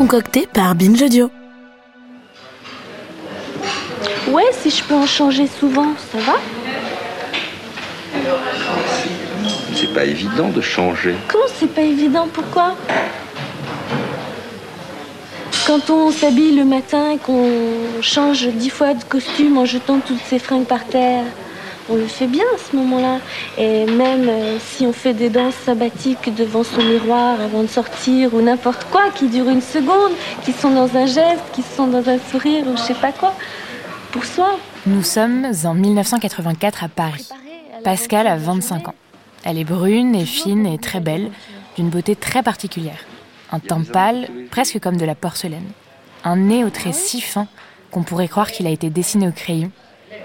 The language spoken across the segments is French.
Concocté par Binge Audio. Ouais, si je peux en changer souvent, ça va? C'est pas évident de changer. Comment c'est pas évident? Pourquoi? Quand on s'habille le matin et qu'on change dix fois de costume en jetant toutes ses fringues par terre, on le fait bien à ce moment-là. Et même euh, si on fait des danses sabbatiques devant son miroir avant de sortir ou n'importe quoi qui dure une seconde, qui sont dans un geste, qui sont dans un sourire ou je sais pas quoi, pour soi. Nous sommes en 1984 à Paris. Pascal a 25 ans. Elle est brune et fine et très belle, d'une beauté très particulière. Un teint pâle, presque comme de la porcelaine. Un nez aux traits si fins qu'on pourrait croire qu'il a été dessiné au crayon.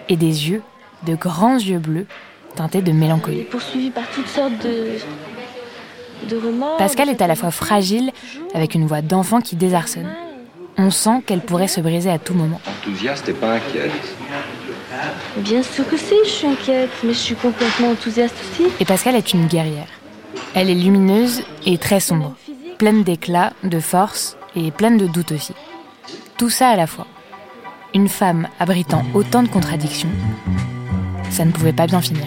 Et des yeux, de grands yeux bleus, teintés de est mélancolie. poursuivie par toutes sortes de, de remords. Pascal est à la fois fragile, avec une voix d'enfant qui désarçonne. On sent qu'elle pourrait se briser à tout moment. Enthousiaste et pas inquiète. Bien sûr que si, je suis inquiète, mais je suis complètement enthousiaste aussi. Et Pascal est une guerrière. Elle est lumineuse et très sombre, pleine d'éclat, de force et pleine de doutes aussi. Tout ça à la fois. Une femme abritant autant de contradictions, ça ne pouvait pas bien finir.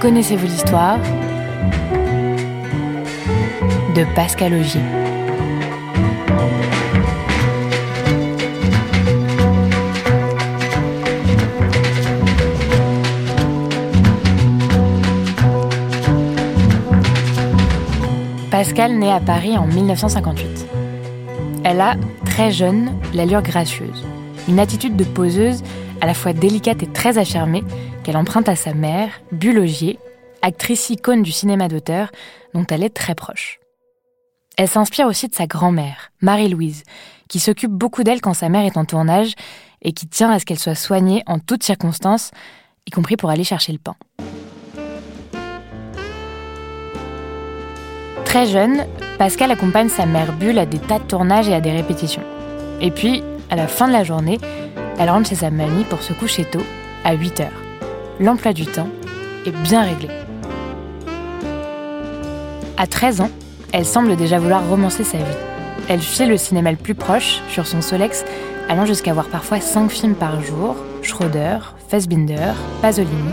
Connaissez-vous l'histoire de Pascal Augier? Pascal à Paris en 1958. Elle a, très jeune, l'allure gracieuse, une attitude de poseuse à la fois délicate et très affirmée qu'elle emprunte à sa mère, Bulogier, actrice icône du cinéma d'auteur dont elle est très proche. Elle s'inspire aussi de sa grand-mère, Marie-Louise, qui s'occupe beaucoup d'elle quand sa mère est en tournage et qui tient à ce qu'elle soit soignée en toutes circonstances, y compris pour aller chercher le pain. Très jeune, Pascal accompagne sa mère Bulle à des tas de tournages et à des répétitions. Et puis, à la fin de la journée, elle rentre chez sa mamie pour se coucher tôt, à 8 heures. L'emploi du temps est bien réglé. À 13 ans, elle semble déjà vouloir romancer sa vie. Elle fuit le cinéma le plus proche, sur son Solex, allant jusqu'à voir parfois 5 films par jour, Schroeder, Fassbinder, Pasolini,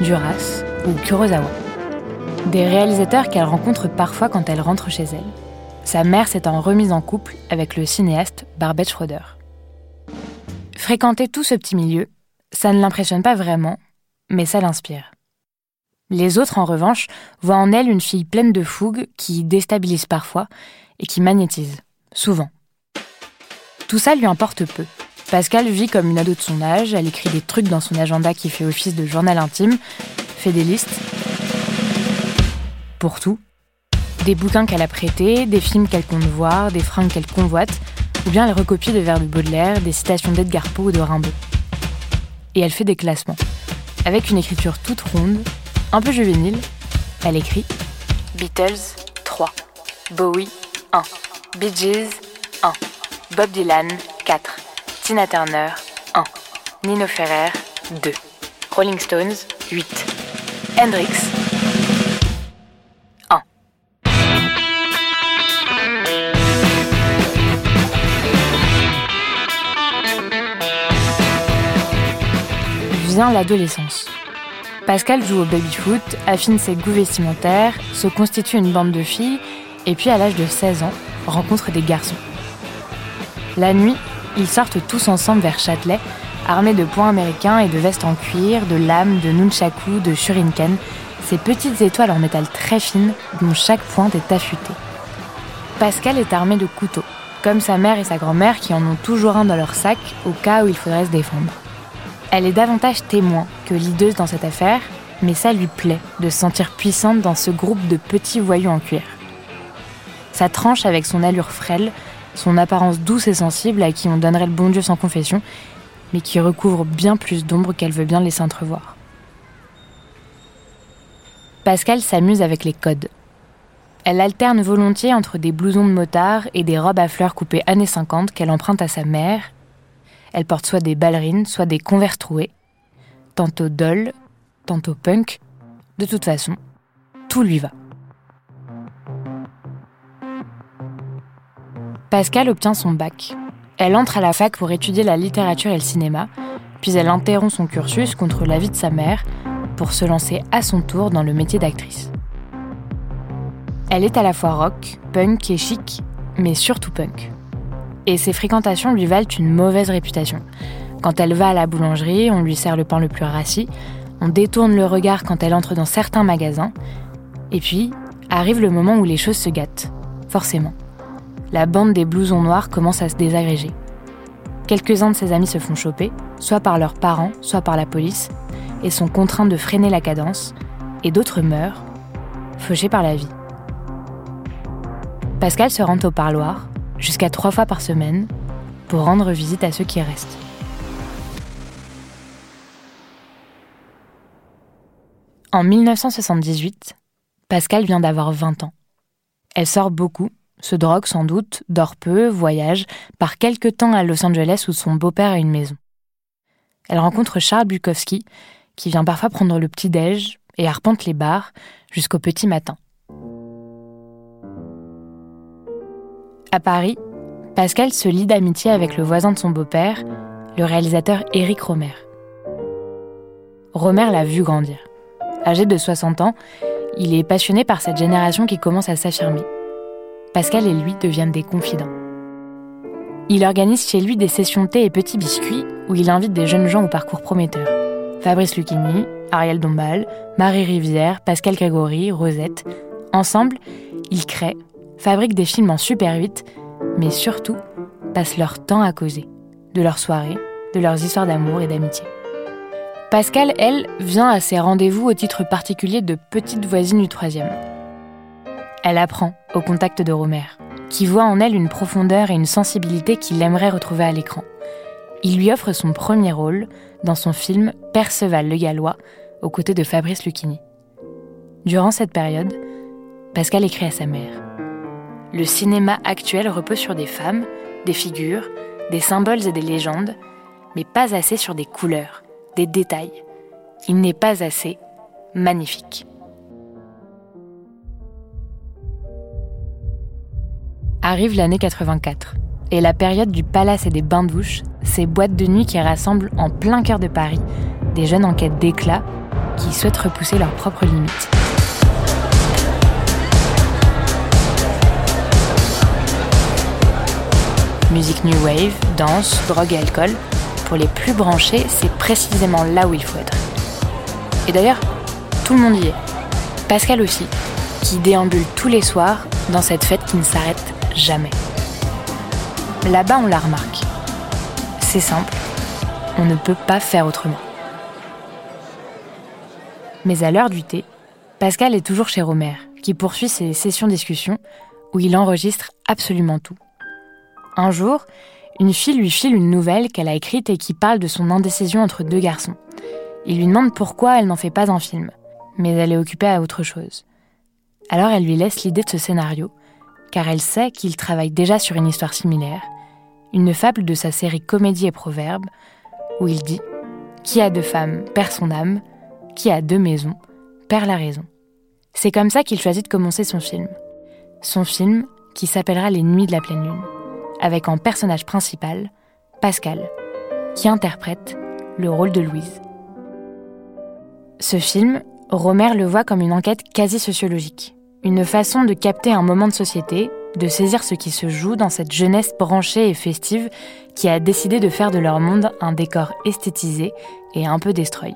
Duras ou Kurosawa. Des réalisateurs qu'elle rencontre parfois quand elle rentre chez elle. Sa mère s'étant remise en couple avec le cinéaste Barbet Schroeder. Fréquenter tout ce petit milieu, ça ne l'impressionne pas vraiment, mais ça l'inspire. Les autres, en revanche, voient en elle une fille pleine de fougue qui déstabilise parfois et qui magnétise, souvent. Tout ça lui importe peu. Pascal vit comme une ado de son âge, elle écrit des trucs dans son agenda qui fait office de journal intime, fait des listes. Pour tout. Des bouquins qu'elle a prêtés, des films qu'elle compte voir, des fringues qu'elle convoite, ou bien elle recopie des vers de Baudelaire, des citations d'Edgar Poe ou de Rimbaud. Et elle fait des classements. Avec une écriture toute ronde, un peu juvénile, elle écrit Beatles 3, Bowie 1, Bee Gees 1, Bob Dylan 4, Tina Turner 1, Nino Ferrer 2, Rolling Stones 8, Hendrix L'adolescence. Pascal joue au baby-foot, affine ses goûts vestimentaires, se constitue une bande de filles, et puis à l'âge de 16 ans, rencontre des garçons. La nuit, ils sortent tous ensemble vers Châtelet, armés de poings américains et de vestes en cuir, de lames, de nunchaku, de shuriken, ces petites étoiles en métal très fines dont chaque pointe est affûtée. Pascal est armé de couteaux, comme sa mère et sa grand-mère qui en ont toujours un dans leur sac au cas où il faudrait se défendre. Elle est davantage témoin que lideuse dans cette affaire, mais ça lui plaît de se sentir puissante dans ce groupe de petits voyous en cuir. Sa tranche avec son allure frêle, son apparence douce et sensible à qui on donnerait le bon Dieu sans confession, mais qui recouvre bien plus d'ombre qu'elle veut bien laisser entrevoir. Pascal s'amuse avec les codes. Elle alterne volontiers entre des blousons de motard et des robes à fleurs coupées années 50 qu'elle emprunte à sa mère. Elle porte soit des ballerines, soit des converses troués, tantôt doll, tantôt punk. De toute façon, tout lui va. Pascal obtient son bac. Elle entre à la fac pour étudier la littérature et le cinéma, puis elle interrompt son cursus contre l'avis de sa mère pour se lancer à son tour dans le métier d'actrice. Elle est à la fois rock, punk et chic, mais surtout punk. Et ses fréquentations lui valent une mauvaise réputation. Quand elle va à la boulangerie, on lui sert le pain le plus rassis, on détourne le regard quand elle entre dans certains magasins, et puis arrive le moment où les choses se gâtent, forcément. La bande des blousons noirs commence à se désagréger. Quelques-uns de ses amis se font choper, soit par leurs parents, soit par la police, et sont contraints de freiner la cadence, et d'autres meurent, fauchés par la vie. Pascal se rend au parloir, jusqu'à trois fois par semaine, pour rendre visite à ceux qui restent. En 1978, Pascal vient d'avoir 20 ans. Elle sort beaucoup, se drogue sans doute, dort peu, voyage, part quelque temps à Los Angeles où son beau-père a une maison. Elle rencontre Charles Bukowski, qui vient parfois prendre le petit-déj et arpente les bars jusqu'au petit matin. À Paris, Pascal se lie d'amitié avec le voisin de son beau-père, le réalisateur Éric Romer. Romer l'a vu grandir. Âgé de 60 ans, il est passionné par cette génération qui commence à s'affirmer. Pascal et lui deviennent des confidents. Il organise chez lui des sessions thé et petits biscuits où il invite des jeunes gens au parcours prometteur. Fabrice Lucchini, Ariel Dombal, Marie Rivière, Pascal Grégory, Rosette. Ensemble, ils créent, fabriquent des films en Super 8, mais surtout passent leur temps à causer, de leurs soirées, de leurs histoires d'amour et d'amitié. Pascal, elle, vient à ses rendez-vous au titre particulier de petite voisine du troisième. Elle apprend au contact de Romer, qui voit en elle une profondeur et une sensibilité qu'il aimerait retrouver à l'écran. Il lui offre son premier rôle dans son film Perceval le Gallois, aux côtés de Fabrice Lucchini. Durant cette période, Pascal écrit à sa mère Le cinéma actuel repose sur des femmes, des figures, des symboles et des légendes, mais pas assez sur des couleurs, des détails. Il n'est pas assez magnifique. Arrive l'année 84 et la période du palace et des bains-douches, ces boîtes de nuit qui rassemblent en plein cœur de Paris des jeunes en quête d'éclat qui souhaitent repousser leurs propres limites. Musique new wave, danse, drogue et alcool, pour les plus branchés, c'est précisément là où il faut être. Et d'ailleurs, tout le monde y est. Pascal aussi, qui déambule tous les soirs dans cette fête qui ne s'arrête jamais. Là-bas, on la remarque. C'est simple, on ne peut pas faire autrement. Mais à l'heure du thé, Pascal est toujours chez Romer, qui poursuit ses sessions discussion où il enregistre absolument tout. Un jour, une fille lui file une nouvelle qu'elle a écrite et qui parle de son indécision entre deux garçons. Il lui demande pourquoi elle n'en fait pas un film, mais elle est occupée à autre chose. Alors elle lui laisse l'idée de ce scénario, car elle sait qu'il travaille déjà sur une histoire similaire, une fable de sa série Comédie et Proverbes, où il dit Qui a deux femmes perd son âme, qui a deux maisons perd la raison. C'est comme ça qu'il choisit de commencer son film. Son film qui s'appellera Les Nuits de la pleine lune, avec en personnage principal Pascal, qui interprète le rôle de Louise. Ce film, Romer le voit comme une enquête quasi sociologique, une façon de capter un moment de société de saisir ce qui se joue dans cette jeunesse branchée et festive qui a décidé de faire de leur monde un décor esthétisé et un peu destroy.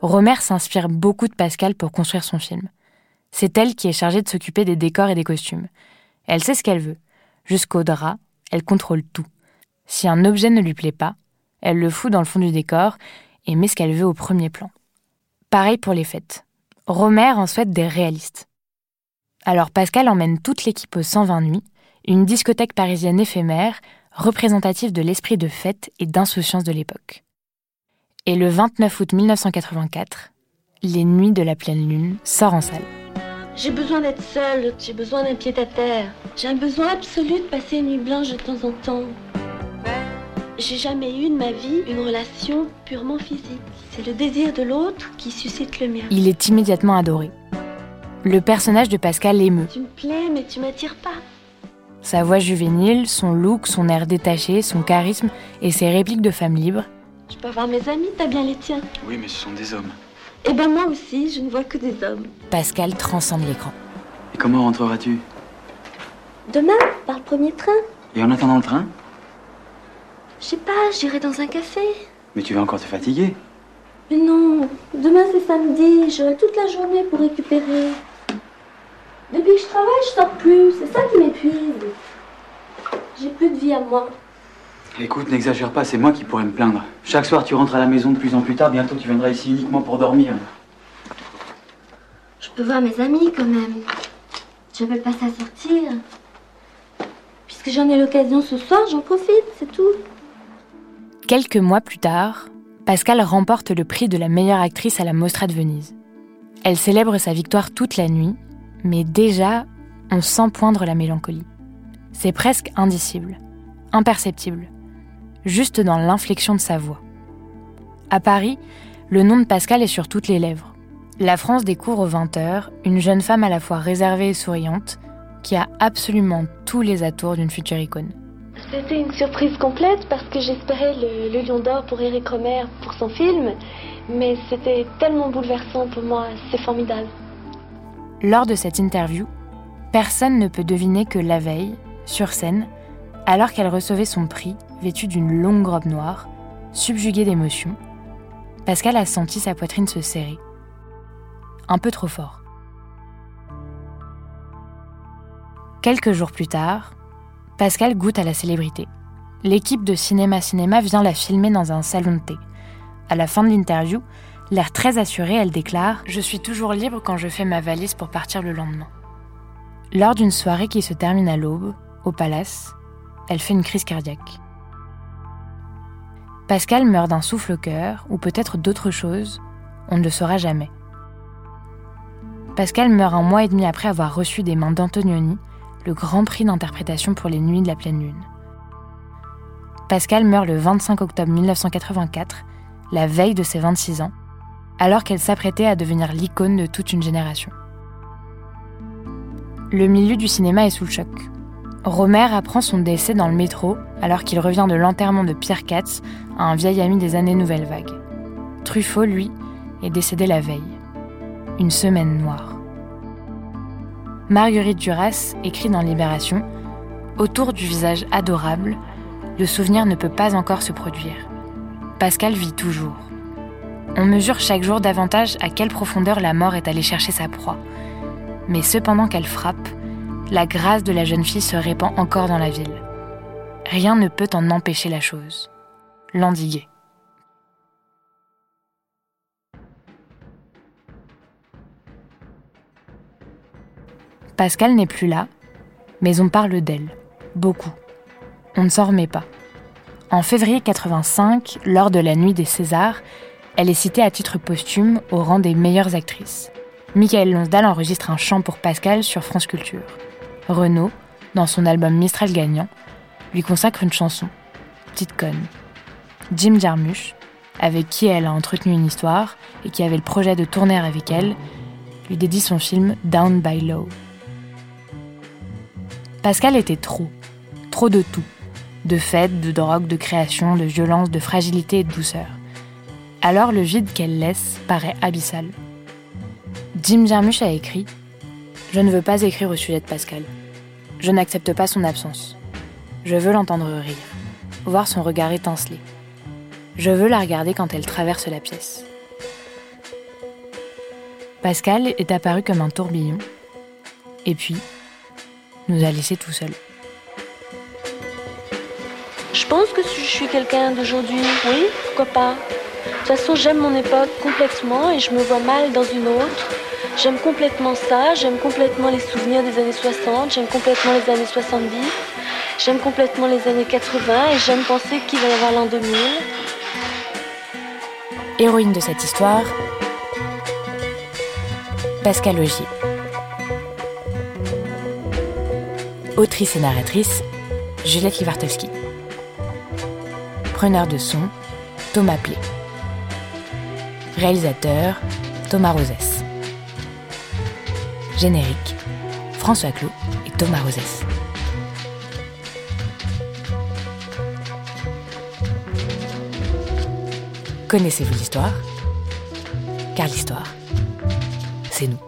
Romer s'inspire beaucoup de Pascal pour construire son film. C'est elle qui est chargée de s'occuper des décors et des costumes. Elle sait ce qu'elle veut. Jusqu'au drap, elle contrôle tout. Si un objet ne lui plaît pas, elle le fout dans le fond du décor et met ce qu'elle veut au premier plan. Pareil pour les fêtes. Romer en souhaite des réalistes. Alors Pascal emmène toute l'équipe au 120 nuits, une discothèque parisienne éphémère, représentative de l'esprit de fête et d'insouciance de l'époque. Et le 29 août 1984, Les Nuits de la pleine lune sort en salle. J'ai besoin d'être seule, j'ai besoin d'un pied à terre. J'ai un besoin absolu de passer une nuit blanche de temps en temps. J'ai jamais eu de ma vie une relation purement physique. C'est le désir de l'autre qui suscite le mien. Il est immédiatement adoré. Le personnage de Pascal l'émeut. Tu me plais, mais tu m'attires pas. Sa voix juvénile, son look, son air détaché, son charisme et ses répliques de femme libre. Je peux avoir mes amis, t'as bien les tiens. Oui, mais ce sont des hommes. Eh ben moi aussi, je ne vois que des hommes. Pascal transcende l'écran. Et comment rentreras-tu? Demain, par le premier train. Et en attendant le train? Je sais pas, j'irai dans un café. Mais tu vas encore te fatiguer. Mais non, demain c'est samedi, j'aurai toute la journée pour récupérer. Depuis que je travaille, je sors plus, c'est ça qui m'épuise. J'ai plus de vie à moi. Écoute, n'exagère pas, c'est moi qui pourrais me plaindre. Chaque soir, tu rentres à la maison de plus en plus tard, bientôt tu viendras ici uniquement pour dormir. Je peux voir mes amis quand même. J'appelle pas ça sortir. Puisque j'en ai l'occasion ce soir, j'en profite, c'est tout. Quelques mois plus tard, Pascal remporte le prix de la meilleure actrice à la Mostra de Venise. Elle célèbre sa victoire toute la nuit, mais déjà, on sent poindre la mélancolie. C'est presque indicible, imperceptible, juste dans l'inflexion de sa voix. À Paris, le nom de Pascal est sur toutes les lèvres. La France découvre aux 20h une jeune femme à la fois réservée et souriante, qui a absolument tous les atours d'une future icône. C'était une surprise complète parce que j'espérais le, le Lion d'Or pour Eric Romer pour son film, mais c'était tellement bouleversant pour moi, c'est formidable. Lors de cette interview, personne ne peut deviner que la veille, sur scène, alors qu'elle recevait son prix, vêtue d'une longue robe noire, subjuguée d'émotion, Pascal a senti sa poitrine se serrer. Un peu trop fort. Quelques jours plus tard, Pascal goûte à la célébrité. L'équipe de Cinéma Cinéma vient la filmer dans un salon de thé. À la fin de l'interview, l'air très assuré, elle déclare ⁇ Je suis toujours libre quand je fais ma valise pour partir le lendemain ⁇ Lors d'une soirée qui se termine à l'aube, au palace, elle fait une crise cardiaque. Pascal meurt d'un souffle au cœur, ou peut-être d'autre chose, on ne le saura jamais. Pascal meurt un mois et demi après avoir reçu des mains d'Antonioni le grand prix d'interprétation pour les Nuits de la pleine lune. Pascal meurt le 25 octobre 1984, la veille de ses 26 ans, alors qu'elle s'apprêtait à devenir l'icône de toute une génération. Le milieu du cinéma est sous le choc. Romer apprend son décès dans le métro alors qu'il revient de l'enterrement de Pierre Katz, un vieil ami des années Nouvelle Vague. Truffaut, lui, est décédé la veille. Une semaine noire. Marguerite Duras écrit dans Libération Autour du visage adorable, le souvenir ne peut pas encore se produire. Pascal vit toujours. On mesure chaque jour davantage à quelle profondeur la mort est allée chercher sa proie. Mais cependant qu'elle frappe, la grâce de la jeune fille se répand encore dans la ville. Rien ne peut en empêcher la chose. L'endiguer. Pascal n'est plus là, mais on parle d'elle. Beaucoup. On ne s'en remet pas. En février 85, lors de la nuit des Césars, elle est citée à titre posthume au rang des meilleures actrices. Michael Lonsdal enregistre un chant pour Pascal sur France Culture. Renaud, dans son album Mistral gagnant, lui consacre une chanson, Petite conne. Jim Jarmusch, avec qui elle a entretenu une histoire et qui avait le projet de tourner avec elle, lui dédie son film Down by Low. Pascal était trop, trop de tout, de fêtes, de drogue, de création, de violence, de fragilité et de douceur. Alors le vide qu'elle laisse paraît abyssal. Jim Jarmusch a écrit Je ne veux pas écrire au sujet de Pascal. Je n'accepte pas son absence. Je veux l'entendre rire, voir son regard étinceler. Je veux la regarder quand elle traverse la pièce. Pascal est apparu comme un tourbillon, et puis nous a laissés tout seuls. Je pense que je suis quelqu'un d'aujourd'hui, oui, pourquoi pas. De toute façon, j'aime mon époque complètement et je me vois mal dans une autre. J'aime complètement ça, j'aime complètement les souvenirs des années 60, j'aime complètement les années 70, j'aime complètement les années 80 et j'aime penser qu'il va y avoir l'an 2000. Héroïne de cette histoire, Pascal Augier. Autrice et narratrice, Juliette Livartowski. Preneur de son, Thomas Plé. Réalisateur, Thomas Rosès. Générique, François Clot et Thomas Rosès. Connaissez-vous l'histoire? Car l'histoire, c'est nous.